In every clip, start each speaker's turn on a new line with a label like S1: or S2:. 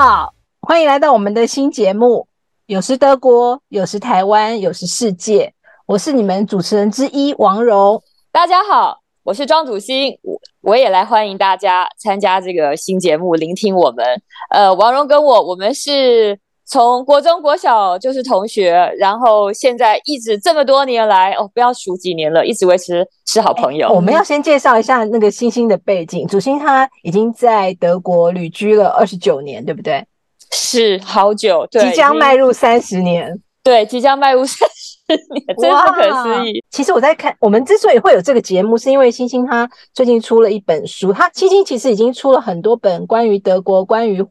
S1: 好，欢迎来到我们的新节目。有时德国，有时台湾，有时世界。我是你们主持人之一王蓉。
S2: 大家好，我是庄祖新，我我也来欢迎大家参加这个新节目，聆听我们。呃，王蓉跟我，我们是从国中、国小就是同学，然后现在一直这么多年来，哦，不要数几年了，一直维持是好朋友。
S1: 我们要先介绍一下那个星星的背景。主星他已经在德国旅居了二十九年，对不对？
S2: 是好久，对，
S1: 即将迈入三十年，
S2: 对，即将迈入三十年，真不可思议。
S1: 其实我在看，我们之所以会有这个节目，是因为星星他最近出了一本书，他星星其实已经出了很多本关于德国、关于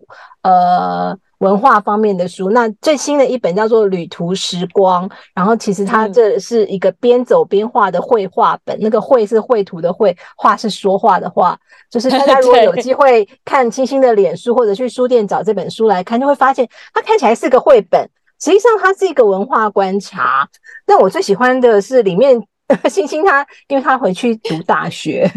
S1: 呃。文化方面的书，那最新的一本叫做《旅途时光》，然后其实它这是一个边走边画的绘画本，那个绘是绘图的绘，画是说话的画，就是大家如果 有机会看清新的脸书或者去书店找这本书来看，就会发现它看起来是个绘本，实际上它是一个文化观察。那我最喜欢的是里面。星星他，因为他回去读大学，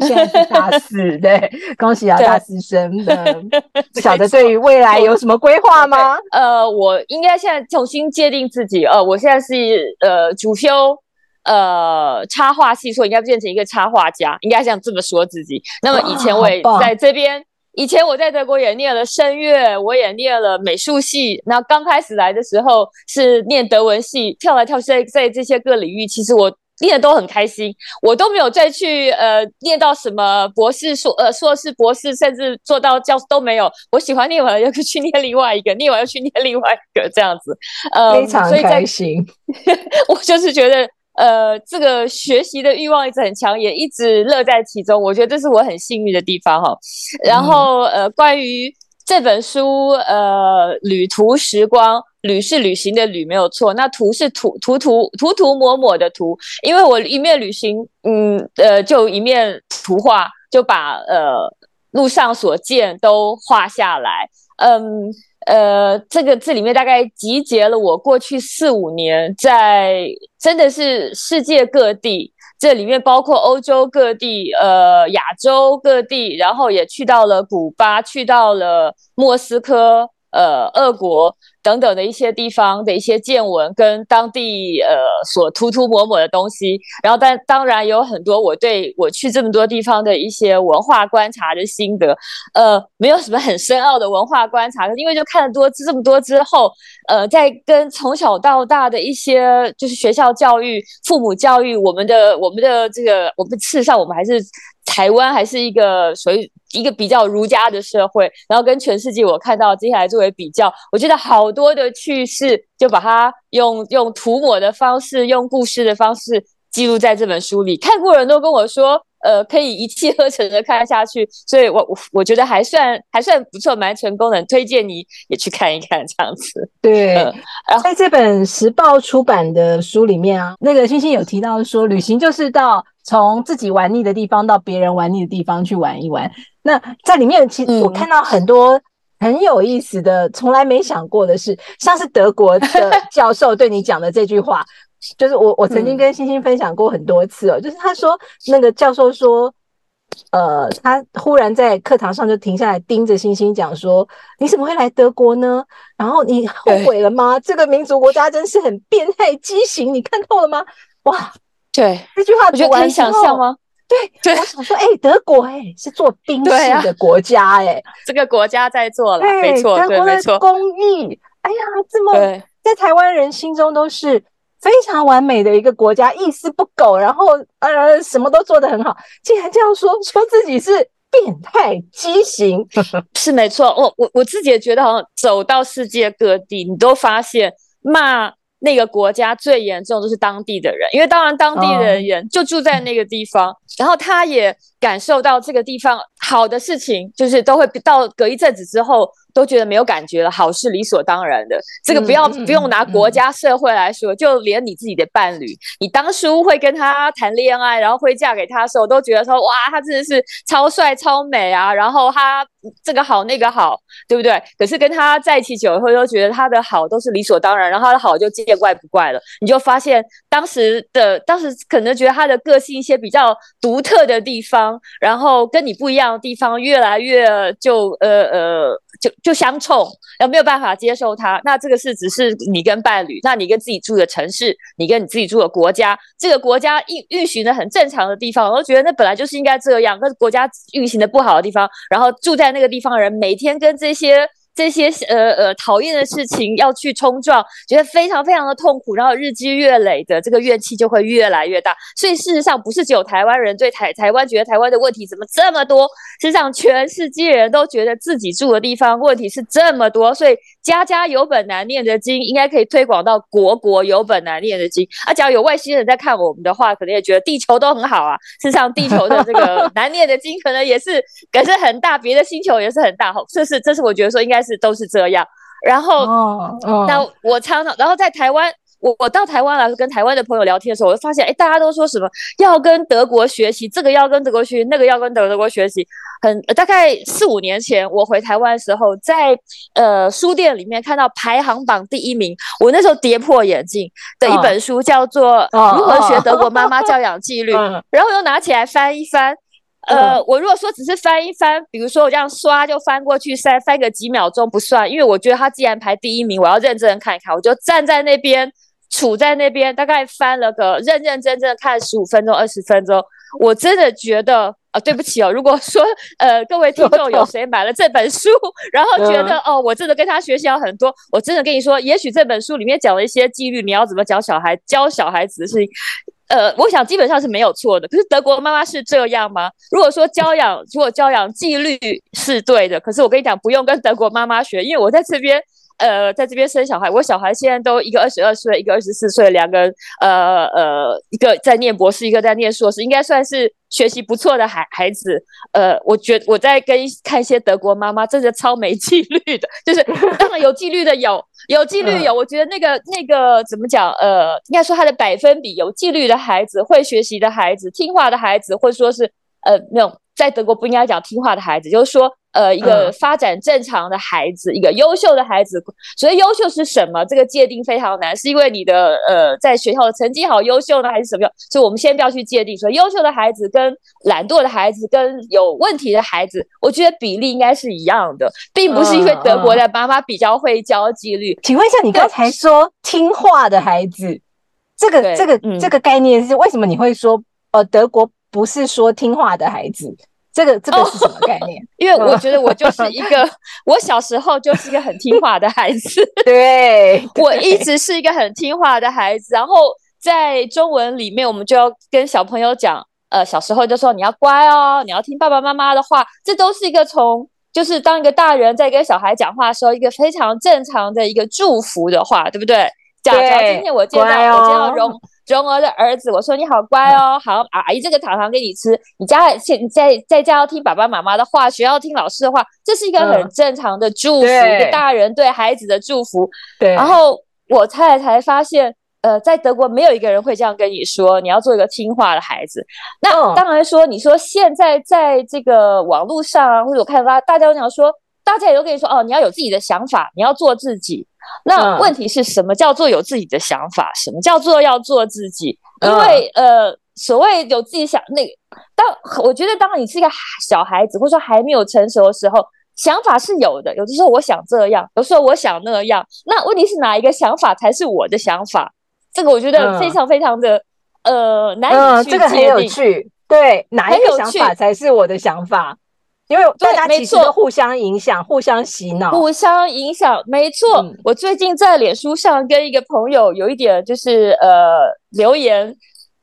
S1: 现在是大四，对，恭喜啊，大四生的，不晓得对于未来有什么规划吗？
S2: 呃，我应该现在重新界定自己，呃，我现在是呃主修呃插画系，所以应该变成一个插画家，应该像这么说自己。那么以前我也在这边。以前我在德国也念了声乐，我也念了美术系。那刚开始来的时候是念德文系，跳来跳去在在这些个领域，其实我念的都很开心。我都没有再去呃念到什么博士硕呃硕士博士，甚至做到教都没有。我喜欢念完又 去念另外一个，念完又去念另外一个这样子，
S1: 呃，非常开心。
S2: 我就是觉得。呃，这个学习的欲望一直很强，也一直乐在其中。我觉得这是我很幸运的地方哈。然后呃，关于这本书，呃，旅途时光，旅是旅行的旅没有错，那图是涂涂涂涂涂抹抹的涂，因为我一面旅行，嗯呃，就一面图画，就把呃路上所见都画下来，嗯。呃，这个这里面大概集结了我过去四五年在真的是世界各地，这里面包括欧洲各地，呃，亚洲各地，然后也去到了古巴，去到了莫斯科，呃，俄国。等等的一些地方的一些见闻，跟当地呃所涂涂抹抹的东西，然后但当然有很多我对我去这么多地方的一些文化观察的心得，呃，没有什么很深奥的文化观察，因为就看了多这么多之后，呃，在跟从小到大的一些就是学校教育、父母教育，我们的我们的这个我们事实上我们还是。台湾还是一个属于一个比较儒家的社会，然后跟全世界我看到接下来作为比较，我觉得好多的趣事就把它用用涂抹的方式，用故事的方式记录在这本书里。看过人都跟我说，呃，可以一气呵成的看下去，所以我我我觉得还算还算不错，蛮成功的，推荐你也去看一看这样子。
S1: 对，在这本时报出版的书里面啊，那个星星有提到说，旅行就是到。从自己玩腻的地方到别人玩腻的地方去玩一玩。那在里面，其实我看到很多很有意思的，从来没想过的事，像是德国的 教授对你讲的这句话，就是我我曾经跟星星分享过很多次哦，就是他说那个教授说，呃，他忽然在课堂上就停下来盯着星星讲说，你怎么会来德国呢？然后你后悔了吗？这个民族国家真是很变态畸形，你看透了吗？哇！
S2: 对
S1: 这句话，我
S2: 觉得可以想象吗？
S1: 对，我想说，哎，德国，哎，是做兵士的国家，哎，
S2: 这个国家在做了，没错，
S1: 德国的工艺，哎呀，这么在台湾人心中都是非常完美的一个国家，一丝不苟，然后呃，什么都做得很好，竟然这样说，说自己是变态畸形，
S2: 是没错。我我我自己也觉得，好像走到世界各地，你都发现骂。那个国家最严重就是当地的人，因为当然当地的人就住在那个地方，然后他也感受到这个地方好的事情，就是都会到隔一阵子之后。都觉得没有感觉了，好是理所当然的。这个不要不用拿国家社会来说，就连你自己的伴侣，你当初会跟他谈恋爱，然后会嫁给他的时候，都觉得说哇，他真的是超帅超美啊，然后他这个好那个好，对不对？可是跟他在一起久了后，都觉得他的好都是理所当然，然后他的好就见怪不怪了。你就发现当时的当时可能觉得他的个性一些比较独特的地方，然后跟你不一样的地方越来越就呃呃就就相冲，然后没有办法接受他。那这个是只是你跟伴侣，那你跟自己住的城市，你跟你自己住的国家，这个国家运运行的很正常的地方，我都觉得那本来就是应该这样。可是国家运行的不好的地方，然后住在那个地方的人每天跟这些。这些呃呃讨厌的事情要去冲撞，觉得非常非常的痛苦，然后日积月累的这个怨气就会越来越大。所以事实上不是只有台湾人对台台湾觉得台湾的问题怎么这么多，事实上全世界人都觉得自己住的地方问题是这么多。所以家家有本难念的经，应该可以推广到国国有本难念的经。啊，只要有外星人在看我们的话，可能也觉得地球都很好啊。事实上地球的这个 难念的经可能也是可是很大，别的星球也是很大。这是这是我觉得说应该。是都是这样，然后，那我常常，然后在台湾，我我到台湾来跟台湾的朋友聊天的时候，我就发现，哎，大家都说什么要跟德国学习，这个要跟德国学习，那个要跟德德国学习。很大概四五年前，我回台湾的时候，在呃书店里面看到排行榜第一名，我那时候跌破眼镜的一本书叫做《如何学德国妈妈教养纪律》，然后又拿起来翻一翻。呃，我如果说只是翻一翻，比如说我这样刷就翻过去，翻翻个几秒钟不算，因为我觉得他既然排第一名，我要认真看一看，我就站在那边，杵在那边，大概翻了个认认真真看十五分钟、二十分钟，我真的觉得啊，对不起哦，如果说呃各位听众有谁买了这本书，然后觉得哦，我真的跟他学习了很多，我真的跟你说，也许这本书里面讲了一些纪律，你要怎么教小孩教小孩子的事情。呃，我想基本上是没有错的。可是德国妈妈是这样吗？如果说教养，如果教养纪律是对的，可是我跟你讲，不用跟德国妈妈学，因为我在这边。呃，在这边生小孩，我小孩现在都一个二十二岁，一个二十四岁，两个，呃呃，一个在念博士，一个在念硕士，应该算是学习不错的孩孩子。呃，我觉我在跟看一些德国妈妈，真的超没纪律的，就是当然有纪律的有，有纪律有，我觉得那个那个怎么讲？呃，应该说他的百分比，有纪律的孩子，会学习的孩子，听话的孩子，或者说是呃那种在德国不应该讲听话的孩子，就是说。呃，一个发展正常的孩子，一个优秀的孩子。所以优秀是什么？这个界定非常难，是因为你的呃，在学校的成绩好，优秀呢，还是什么样？所以我们先不要去界定，说优秀的孩子跟懒惰的孩子跟有问题的孩子，我觉得比例应该是一样的，并不是因为德国的妈妈比较会教纪律。
S1: 请问一下，你刚才说听话的孩子，这个这个这个概念是为什么你会说呃，德国不是说听话的孩子？这个这个是什么概念？
S2: 因为我觉得我就是一个，我小时候就是一个很听话的孩子。
S1: 对，
S2: 我一直是一个很听话的孩子。然后在中文里面，我们就要跟小朋友讲，呃，小时候就说你要乖哦，你要听爸爸妈妈的话。这都是一个从，就是当一个大人在跟小孩讲话的时候，一个非常正常的一个祝福的话，对不对？假如今天我见到我见到荣。蓉儿的儿子，我说你好乖哦，好阿姨这个糖糖给你吃。你家现在在家要听爸爸妈妈的话，学校听老师的话，这是一个很正常的祝福，一个大人对孩子的祝福。
S1: 对。
S2: 然后我太太才发现，呃，在德国没有一个人会这样跟你说，你要做一个听话的孩子。那当然说，你说现在在这个网络上啊，或者我看到大家都讲说，大家也都跟你说哦，你要有自己的想法，你要做自己。那问题是什么叫做有自己的想法？什么叫做要做自己？因为呃，所谓有自己想那个，当我觉得当你是一个小孩子，或者说还没有成熟的时候，想法是有的。有的时候我想这样，有时候我想那样。那问题是哪一个想法才是我的想法？这个我觉得非常非常的呃难以去
S1: 这个很有趣。对，哪一个想法才是我的想法？因为大家其实互相影响、互相洗脑、
S2: 互相影响，没错。我最近在脸书上跟一个朋友有一点就是呃留言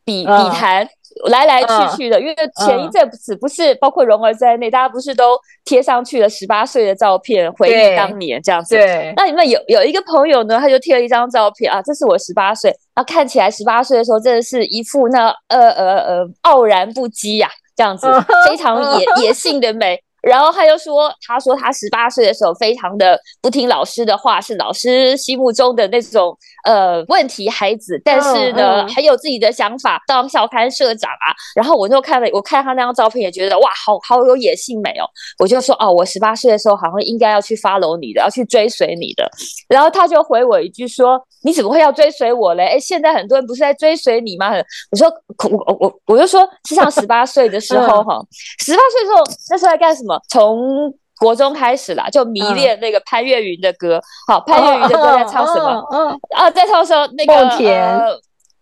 S2: 比比谈来来去去的，因为前一阵子不是包括蓉儿在内，大家不是都贴上去了十八岁的照片，回忆当年这样子。
S1: 对。
S2: 那你们有有一个朋友呢，他就贴了一张照片啊，这是我十八岁，那看起来十八岁的时候真的是一副那呃呃呃傲然不羁呀。这样子非常野野性的美，然后他又说，他说他十八岁的时候非常的不听老师的话，是老师心目中的那种呃问题孩子，但是呢很有自己的想法，当校刊社长啊。然后我就看了，我看他那张照片也觉得哇，好好有野性美哦。我就说哦，我十八岁的时候好像应该要去 follow 你的，要去追随你的。然后他就回我一句说，你怎么会要追随我嘞？哎，现在很多人不是在追随你吗？我说我我我就说，实际上十八岁的时候哈，十八岁的时候那时候在干什么？从国中开始啦，就迷恋那个潘越云的歌。好，潘越云的歌在唱什么？嗯啊，在唱什么？那个
S1: 梦田，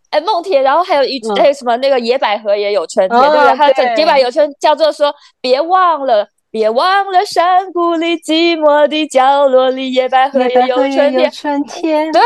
S2: 哎，梦田。然后还有一还有什么？那个野百合也有春天，对不对？还有野百合有春叫做说，别忘了。别忘了山谷里寂寞的角落里，野百合也有
S1: 春天。
S2: 对，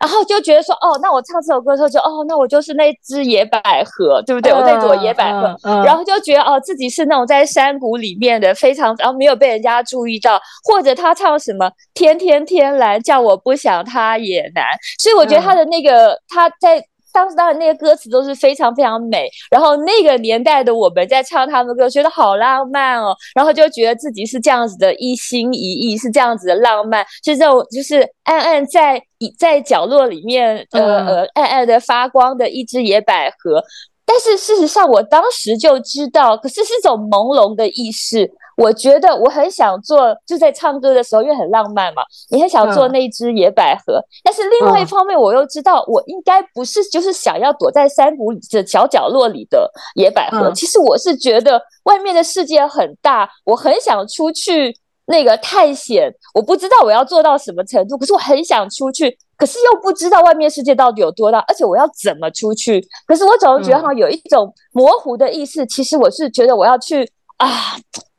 S2: 然后就觉得说，哦，那我唱这首歌的时候，就哦，那我就是那只野百合，对不对？我那朵野百合，然后就觉得哦，自己是那种在山谷里面的，非常然后没有被人家注意到，或者他唱什么天天天蓝，叫我不想他也难。所以我觉得他的那个他在。当时当然那些歌词都是非常非常美，然后那个年代的我们在唱他们的歌，觉得好浪漫哦，然后就觉得自己是这样子的一心一意，是这样子的浪漫，就这种就是暗暗在在角落里面，呃呃暗暗的发光的一只野百合。但是事实上，我当时就知道，可是是种朦胧的意识。我觉得我很想做，就在唱歌的时候，因为很浪漫嘛，你很想做那只野百合。但是另外一方面，我又知道，我应该不是就是想要躲在山谷里的小角落里的野百合。其实我是觉得外面的世界很大，我很想出去那个探险。我不知道我要做到什么程度，可是我很想出去。可是又不知道外面世界到底有多大，而且我要怎么出去？可是我总是觉得好像有一种模糊的意思。其实我是觉得我要去啊，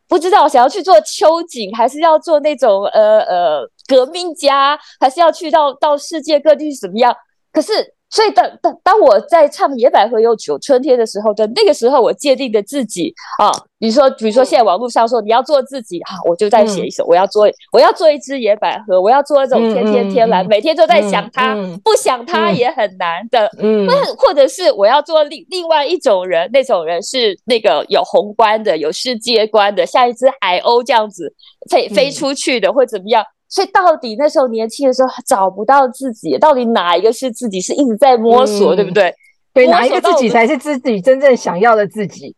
S2: 不知道想要去做秋瑾，还是要做那种呃呃革命家，还是要去到到世界各地去怎么样？可是。所以当当当我在唱《野百合有九春天》的时候的那个时候，我界定的自己啊，比如说比如说现在网络上说你要做自己啊，我就在写一首，我要做我要做一只野百合，我要做一种天天天蓝，每天都在想它，不想它也很难的。嗯，或者是我要做另另外一种人，那种人是那个有宏观的、有世界观的，像一只海鸥这样子飞飞出去的，或怎么样。所以到底那时候年轻的时候找不到自己，到底哪一个是自己？是一直在摸索，对不对？
S1: 对，哪一个自己才是自己真正想要的自己？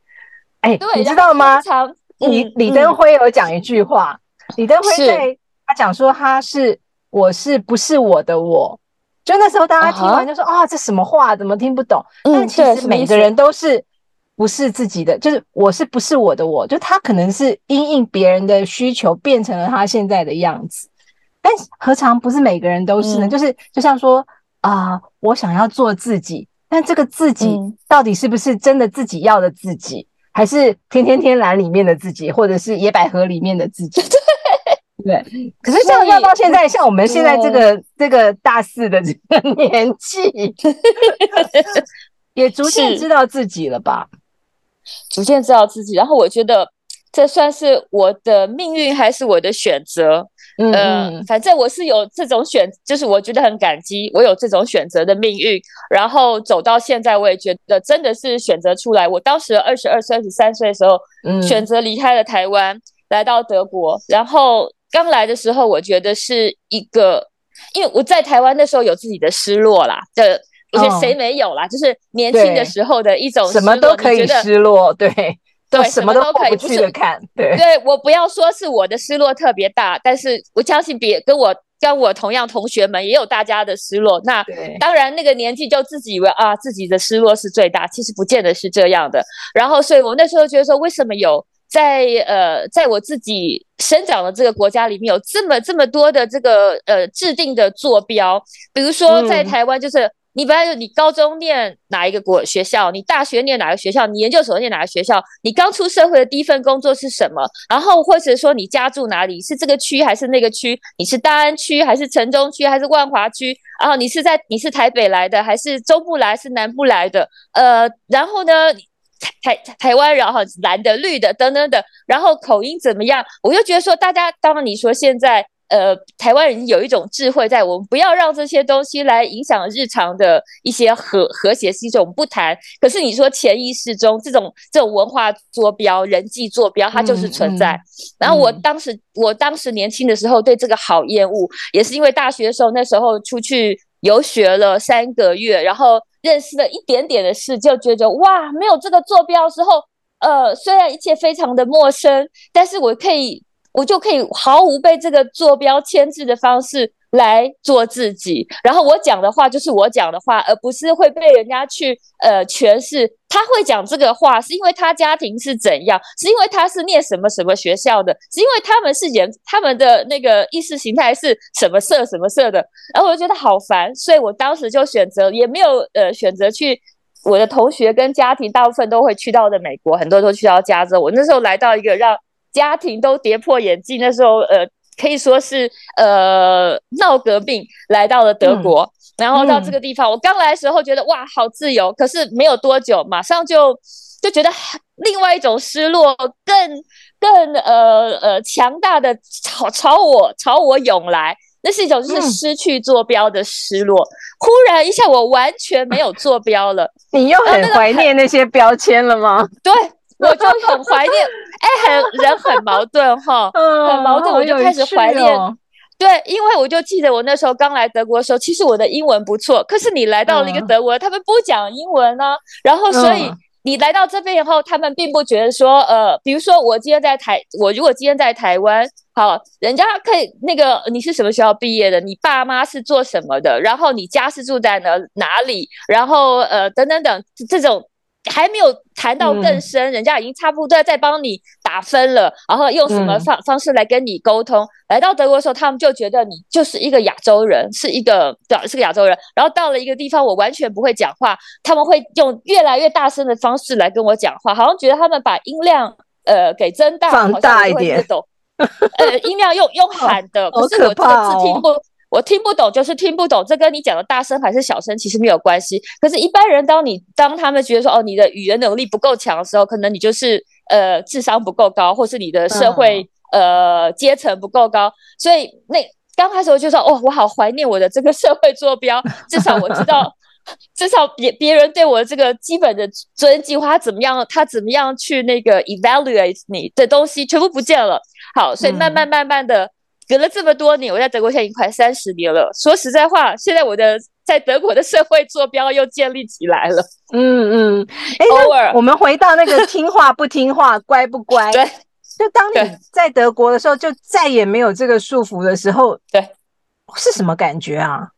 S1: 哎，你知道吗？李李登辉有讲一句话，李登辉在他讲说他是我是不是我的我？就那时候大家听完就说啊，这什么话？怎么听不懂？但其实每个人都是不是自己的，就是我是不是我的我？就他可能是因应别人的需求变成了他现在的样子。但何尝不是每个人都是呢？就是就像说啊，我想要做自己，但这个自己到底是不是真的自己要的自己，还是天天天蓝里面的自己，或者是野百合里面的自己？对，可是像要到现在，像我们现在这个这个大四的这个年纪，也逐渐知道自己了吧？
S2: 逐渐知道自己，然后我觉得这算是我的命运，还是我的选择？嗯，反正我是有这种选，就是我觉得很感激，我有这种选择的命运，然后走到现在，我也觉得真的是选择出来。我当时二十二岁、二十三岁的时候，选择离开了台湾，来到德国。然后刚来的时候，我觉得是一个，因为我在台湾那时候有自己的失落啦，这我觉得谁没有啦，就是年轻的时候的一种
S1: 什么都可以失落，对。对，什么都可以去的看，对，
S2: 对我不要说是我的失落特别大，但是我相信别跟我跟我同样同学们也有大家的失落。那当然那个年纪就自己以为啊自己的失落是最大，其实不见得是这样的。然后，所以我那时候觉得说，为什么有在呃在我自己生长的这个国家里面有这么这么多的这个呃制定的坐标，比如说在台湾就是。你本来就你高中念哪一个国学校，你大学念哪个学校，你研究所念哪个学校，你刚出社会的第一份工作是什么？然后或者说你家住哪里，是这个区还是那个区？你是大安区还是城中区还是万华区？然后你是在你是台北来的还是中部来是南部来的？呃，然后呢，台台台湾然后蓝的绿的等等等，然后口音怎么样？我就觉得说，大家当你说现在。呃，台湾人有一种智慧，在我们不要让这些东西来影响日常的一些和和谐系统，不谈。可是你说潜意识中这种这种文化坐标、人际坐标，它就是存在。然后我当时我当时年轻的时候对这个好厌恶，也是因为大学的时候那时候出去游学了三个月，然后认识了一点点的事，就觉得哇，没有这个坐标之后。呃，虽然一切非常的陌生，但是我可以，我就可以毫无被这个坐标牵制的方式来做自己。然后我讲的话就是我讲的话，而不是会被人家去呃诠释。他会讲这个话，是因为他家庭是怎样，是因为他是念什么什么学校的，是因为他们是演他们的那个意识形态是什么色什么色的。然后我就觉得好烦，所以我当时就选择，也没有呃选择去。我的同学跟家庭大部分都会去到的美国，很多都去到加州。我那时候来到一个让家庭都跌破眼镜，那时候呃可以说是呃闹革命来到了德国，然后到这个地方，我刚来的时候觉得哇好自由，可是没有多久，马上就就觉得另外一种失落更更呃呃强大的朝朝我朝我涌来。那是一种就是失去坐标的失落，忽然一下我完全没有坐标了。
S1: 你又很怀念那些标签了吗？
S2: 对，我就很怀念。哎，很人很矛盾哈，很矛盾。我就开始怀念。对，因为我就记得我那时候刚来德国的时候，其实我的英文不错。可是你来到了一个德国，他们不讲英文呢，然后所以。你来到这边以后，他们并不觉得说，呃，比如说我今天在台，我如果今天在台湾，好，人家可以那个你是什么学校毕业的，你爸妈是做什么的，然后你家是住在哪哪里，然后呃等等等这种。还没有谈到更深，人家已经差不多在帮你打分了，然后用什么方方式来跟你沟通？来到德国的时候，他们就觉得你就是一个亚洲人，是一个对，是个亚洲人。然后到了一个地方，我完全不会讲话，他们会用越来越大声的方式来跟我讲话，好像觉得他们把音量呃给增大，
S1: 放大一点，
S2: 呃，音量用用 喊的，可是我这个字听不。我听不懂，就是听不懂。这跟你讲的大声还是小声其实没有关系。可是，一般人当你当他们觉得说，哦，你的语言能力不够强的时候，可能你就是呃智商不够高，或是你的社会呃阶层不够高。所以，那刚开始我就说，哦，我好怀念我的这个社会坐标。至少我知道，至少别别人对我这个基本的尊敬，他怎么样，他怎么样去那个 evaluate 你的东西，全部不见了。好，所以慢慢慢慢的。隔了这么多年，我在德国现在已经快三十年了。说实在话，现在我的在德国的社会坐标又建立起来了。
S1: 嗯嗯，偶尔我们回到那个听话不听话、乖不乖。
S2: 对，
S1: 就当你在德国的时候，就再也没有这个束缚的时候，
S2: 对，
S1: 是什么感觉啊？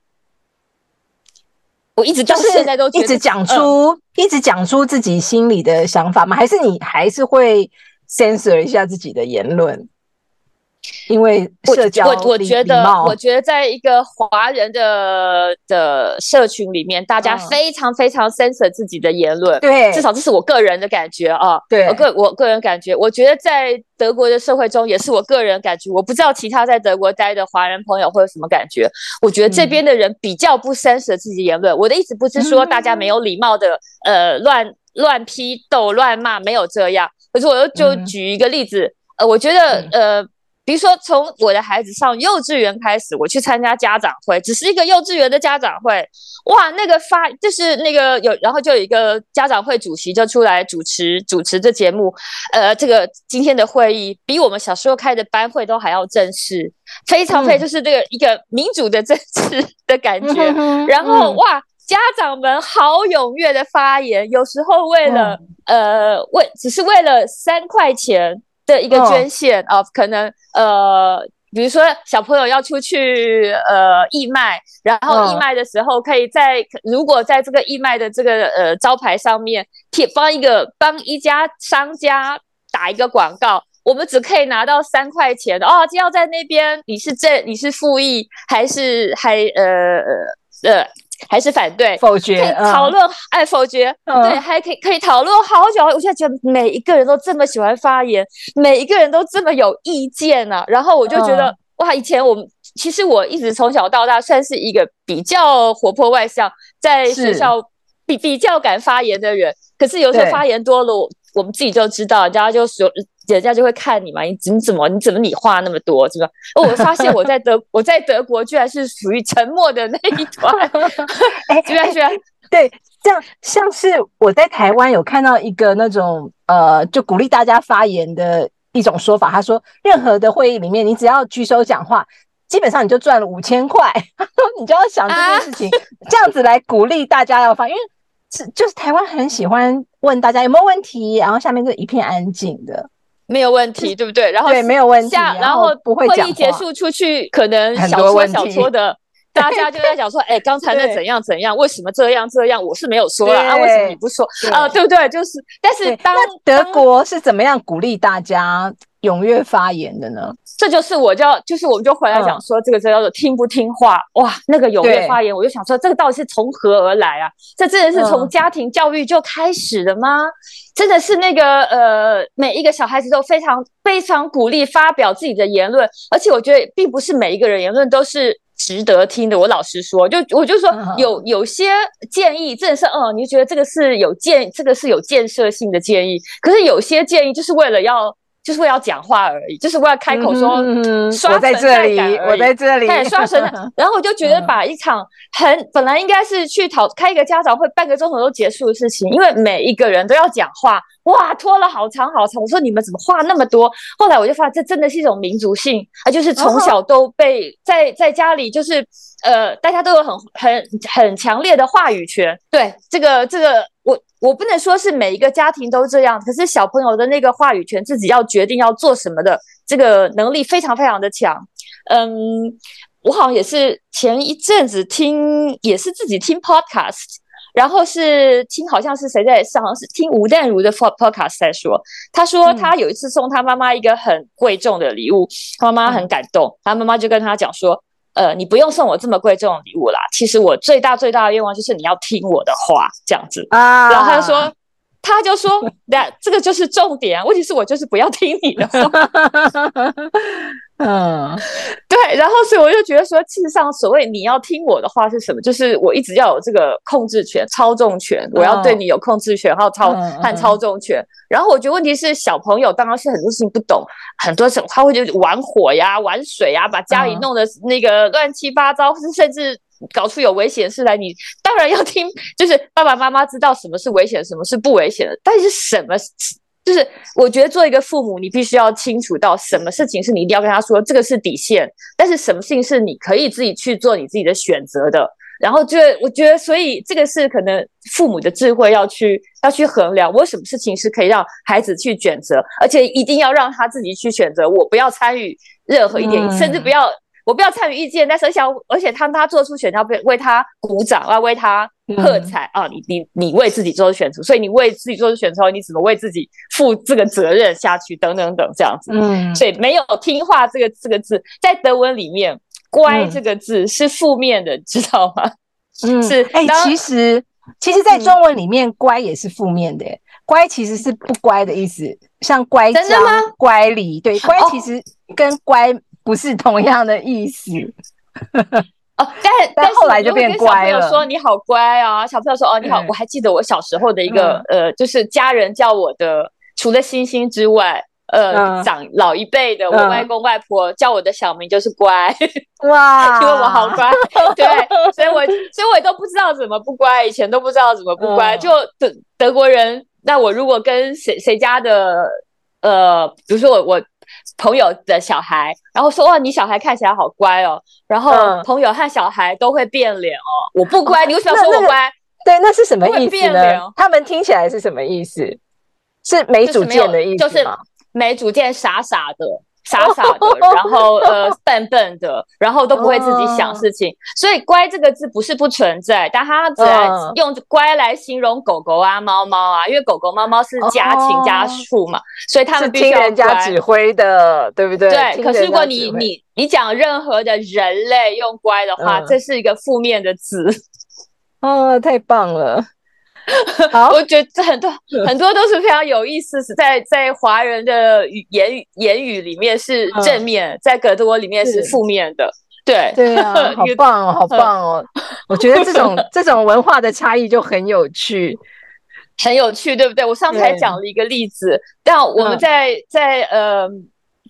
S2: 我一直到现在都
S1: 一直讲出，一直讲出自己心里的想法吗？还是你还是会 censor 一下自己的言论？因为社交，
S2: 我我觉得，我觉得在一个华人的的社群里面，大家非常非常 censor 自己的言论，
S1: 对，
S2: 至少这是我个人的感觉啊。
S1: 对，
S2: 我个我个人感觉，我觉得在德国的社会中，也是我个人感觉，我不知道其他在德国待的华人朋友会有什么感觉。我觉得这边的人比较不 censor 自己言论。我的意思不是说大家没有礼貌的呃乱乱批斗乱骂，没有这样。可是我又就举一个例子，呃，我觉得呃。比如说，从我的孩子上幼稚园开始，我去参加家长会，只是一个幼稚园的家长会，哇，那个发就是那个有，然后就有一个家长会主席就出来主持主持这节目，呃，这个今天的会议比我们小时候开的班会都还要正式，非常非就是这个一个民主的正式的感觉，然后哇，家长们好踊跃的发言，有时候为了呃为只是为了三块钱。的一个捐献啊，可能呃，比如说小朋友要出去呃义卖，然后义卖的时候，可以在如果在这个义卖的这个呃招牌上面贴帮一个帮一家商家打一个广告，我们只可以拿到三块钱哦。就要在那边，你是正你是复议还是还呃呃？还是反对
S1: 否决
S2: 讨论哎否决对还可以可以讨论好久。我现在觉得每一个人都这么喜欢发言，每一个人都这么有意见呢。然后我就觉得哇，以前我们其实我一直从小到大算是一个比较活泼外向，在学校比比较敢发言的人。可是有时候发言多了，我们自己就知道，人家就说，人家就会看你嘛，你你怎么你怎么你话那么多，是吧？哦，我发现我在德我在德国居然是属于沉默的那一团，哎，居然居然
S1: 对，这样像是我在台湾有看到一个那种呃，就鼓励大家发言的一种说法，他说，任何的会议里面，你只要举手讲话。基本上你就赚了五千块，你就要想这件事情，这样子来鼓励大家要发，因为是就是台湾很喜欢问大家有没有问题，然后下面就一片安静的，
S2: 没有问题，对不对？然后
S1: 对没有问题，下
S2: 然
S1: 后不会
S2: 会议结束出去，可能小说小说的 大家就在讲说，哎，刚才那怎样怎样，为什么这样这样？我是没有说了啊，为什么你不说啊？对不对？就是，但是当
S1: 德国是怎么样鼓励大家？踊跃发言的呢？
S2: 这就是我叫，就是我们就回来讲说，这个叫做听不听话哇？那个踊跃发言，我就想说，这个到底是从何而来啊？这真的是从家庭教育就开始的吗？真的是那个呃，每一个小孩子都非常非常鼓励发表自己的言论，而且我觉得并不是每一个人言论都是值得听的。我老实说，就我就说有有些建议真的是，嗯，你觉得这个是有建，这个是有建设性的建议，可是有些建议就是为了要。就是为了讲话而已，就是为了开口说刷存在感
S1: 我在这里，
S2: 对，刷存在。然后我就觉得把一场很本来应该是去讨开一个家长会半个钟头都结束的事情，因为每一个人都要讲话，哇，拖了好长好长。我说你们怎么话那么多？后来我就发现这真的是一种民族性啊，就是从小都被在在家里就是呃，大家都有很很很强烈的话语权。对，这个这个。我我不能说是每一个家庭都这样，可是小朋友的那个话语权，自己要决定要做什么的这个能力非常非常的强。嗯，我好像也是前一阵子听，也是自己听 podcast，然后是听好像是谁在上，好像是听吴淡如的 podcast 在说，他说他有一次送他妈妈一个很贵重的礼物，他妈妈很感动，他妈妈就跟他讲说。呃，你不用送我这么贵重的礼物啦。其实我最大最大的愿望就是你要听我的话，这样子啊。然后他就说，他就说，那这个就是重点。问题是我就是不要听你的话。嗯，对，然后所以我就觉得说，事实上，所谓你要听我的话是什么？就是我一直要有这个控制权、操纵权，我要对你有控制权，还有操和操纵权。然后我觉得问题是，小朋友当然是很多事情不懂，很多时候他会就玩火呀、玩水呀，把家里弄得那个乱七八糟，甚至搞出有危险事来。你当然要听，就是爸爸妈妈知道什么是危险，什么是不危险的，但是什么？就是我觉得做一个父母，你必须要清楚到什么事情是你一定要跟他说，这个是底线。但是什么事情是你可以自己去做你自己的选择的。然后就我觉得，所以这个是可能父母的智慧要去要去衡量，我什么事情是可以让孩子去选择，而且一定要让他自己去选择，我不要参与任何一点，甚至不要。我不要参与意见，但是想，而且他他做出选票，为为他鼓掌，要为他喝彩啊！你你你为自己做出选择，所以你为自己做出选择，你怎么为自己负这个责任下去？等等等，这样子。嗯，所以没有听话这个这个字，在德文里面，乖这个字是负面的，知道吗？
S1: 嗯，是。哎，其实其实，在中文里面，乖也是负面的。乖其实是不乖的意思，像乖张、乖离。对，乖其实跟乖。不是同样的意思。
S2: 哦，但
S1: 但后来就变乖了。
S2: 说你好乖啊，小朋友说哦你好，我还记得我小时候的一个呃，就是家人叫我的，除了星星之外，呃，长老一辈的，我外公外婆叫我的小名就是乖。哇，因为我好乖，对，所以我所以我也都不知道怎么不乖，以前都不知道怎么不乖，就德德国人，那我如果跟谁谁家的呃，比如说我我。朋友的小孩，然后说哇，你小孩看起来好乖哦。然后朋友和小孩都会变脸哦。我不乖，你为什么要说我乖？
S1: 对，那是什么意思呢？他们听起来是什么意思？是没主见的意
S2: 思就是没主见，傻傻的。傻傻的，然后呃笨笨的，然后都不会自己想事情，所以“乖”这个字不是不存在，但它只用“乖”来形容狗狗啊、猫猫啊，因为狗狗、猫猫是家禽家畜嘛，所以他们
S1: 听人家指挥的，对不对？
S2: 对。可是如果你你你讲任何的人类用“乖”的话，这是一个负面的字。
S1: 哦，太棒了。
S2: 好，我觉得这很多很多都是非常有意思，是在在华人的语言语言语里面是正面，在格多里面是负面的。对
S1: 对啊，好棒哦，好棒哦！我觉得这种 这种文化的差异就很有趣。
S2: 很有趣，对不对？我上次还讲了一个例子，但我们在在呃，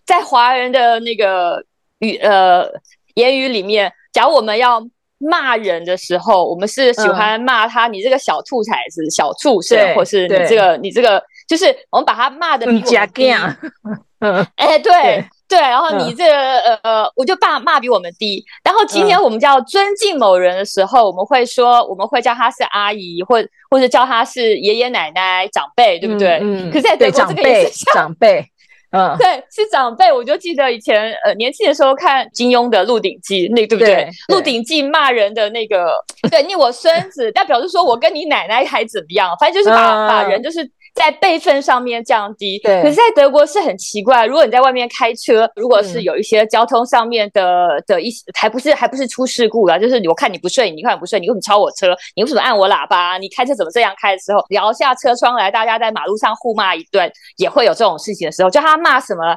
S2: 在华人的那个语呃言语里面，假如我们要骂人的时候，我们是喜欢骂他，你这个小兔崽子、小畜生，或是你这个你这个，就是我们把他骂的比我们低。嗯，哎，对。对，然后你这个呃，我就骂骂比我们低。然后今天我们叫尊敬某人的时候，我们会说，我们会叫他是阿姨，或或者叫他是爷爷奶奶、长辈，对不对？嗯。可是在德国，这个也是
S1: 长辈。嗯，
S2: 对，是长辈。我就记得以前呃年轻的时候看金庸的《鹿鼎记》，那对不对？《鹿鼎记》骂人的那个，对你我孙子，代表是说我跟你奶奶还怎么样？反正就是把把人就是。在辈分上面降低，
S1: 对。
S2: 可是，在德国是很奇怪。如果你在外面开车，如果是有一些交通上面的的一些，还不是还不是出事故了，就是我看你不顺眼，你看你不顺，你为什么超我车？你为什么按我喇叭？你开车怎么这样开的时候，摇下车窗来，大家在马路上互骂一顿，也会有这种事情的时候。就他骂什么？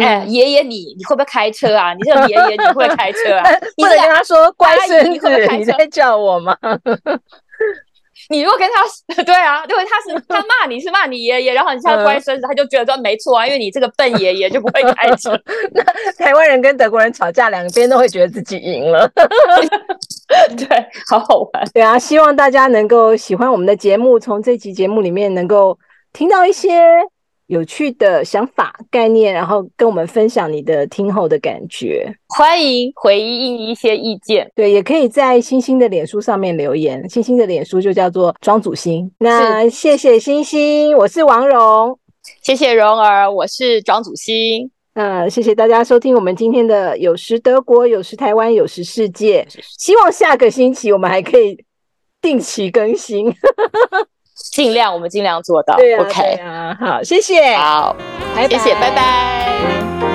S2: 哎，爷爷，你你会不会开车啊？你这个爷爷，你会开车啊？
S1: 你能跟他说乖孙子，你在叫我吗？
S2: 你如果跟他 对啊，因为他是他骂你是骂你爷爷，然后你叫乖孙子，他就觉得说没错啊，因为你这个笨爷爷就不会开车。
S1: 那台湾人跟德国人吵架，两边都会觉得自己赢了。
S2: 对，好好玩。
S1: 对啊，希望大家能够喜欢我们的节目，从这期节目里面能够听到一些。有趣的想法概念，然后跟我们分享你的听后的感觉，
S2: 欢迎回应一些意见。
S1: 对，也可以在星星的脸书上面留言，星星的脸书就叫做庄祖星。那谢谢星星，我是王蓉，
S2: 谢谢蓉儿，我是庄祖星。
S1: 嗯，谢谢大家收听我们今天的有时德国，有时台湾，有时世界。希望下个星期我们还可以定期更新。
S2: 尽量，我们尽量做到。
S1: OK，啊，好，谢谢，
S2: 好，谢谢，拜拜。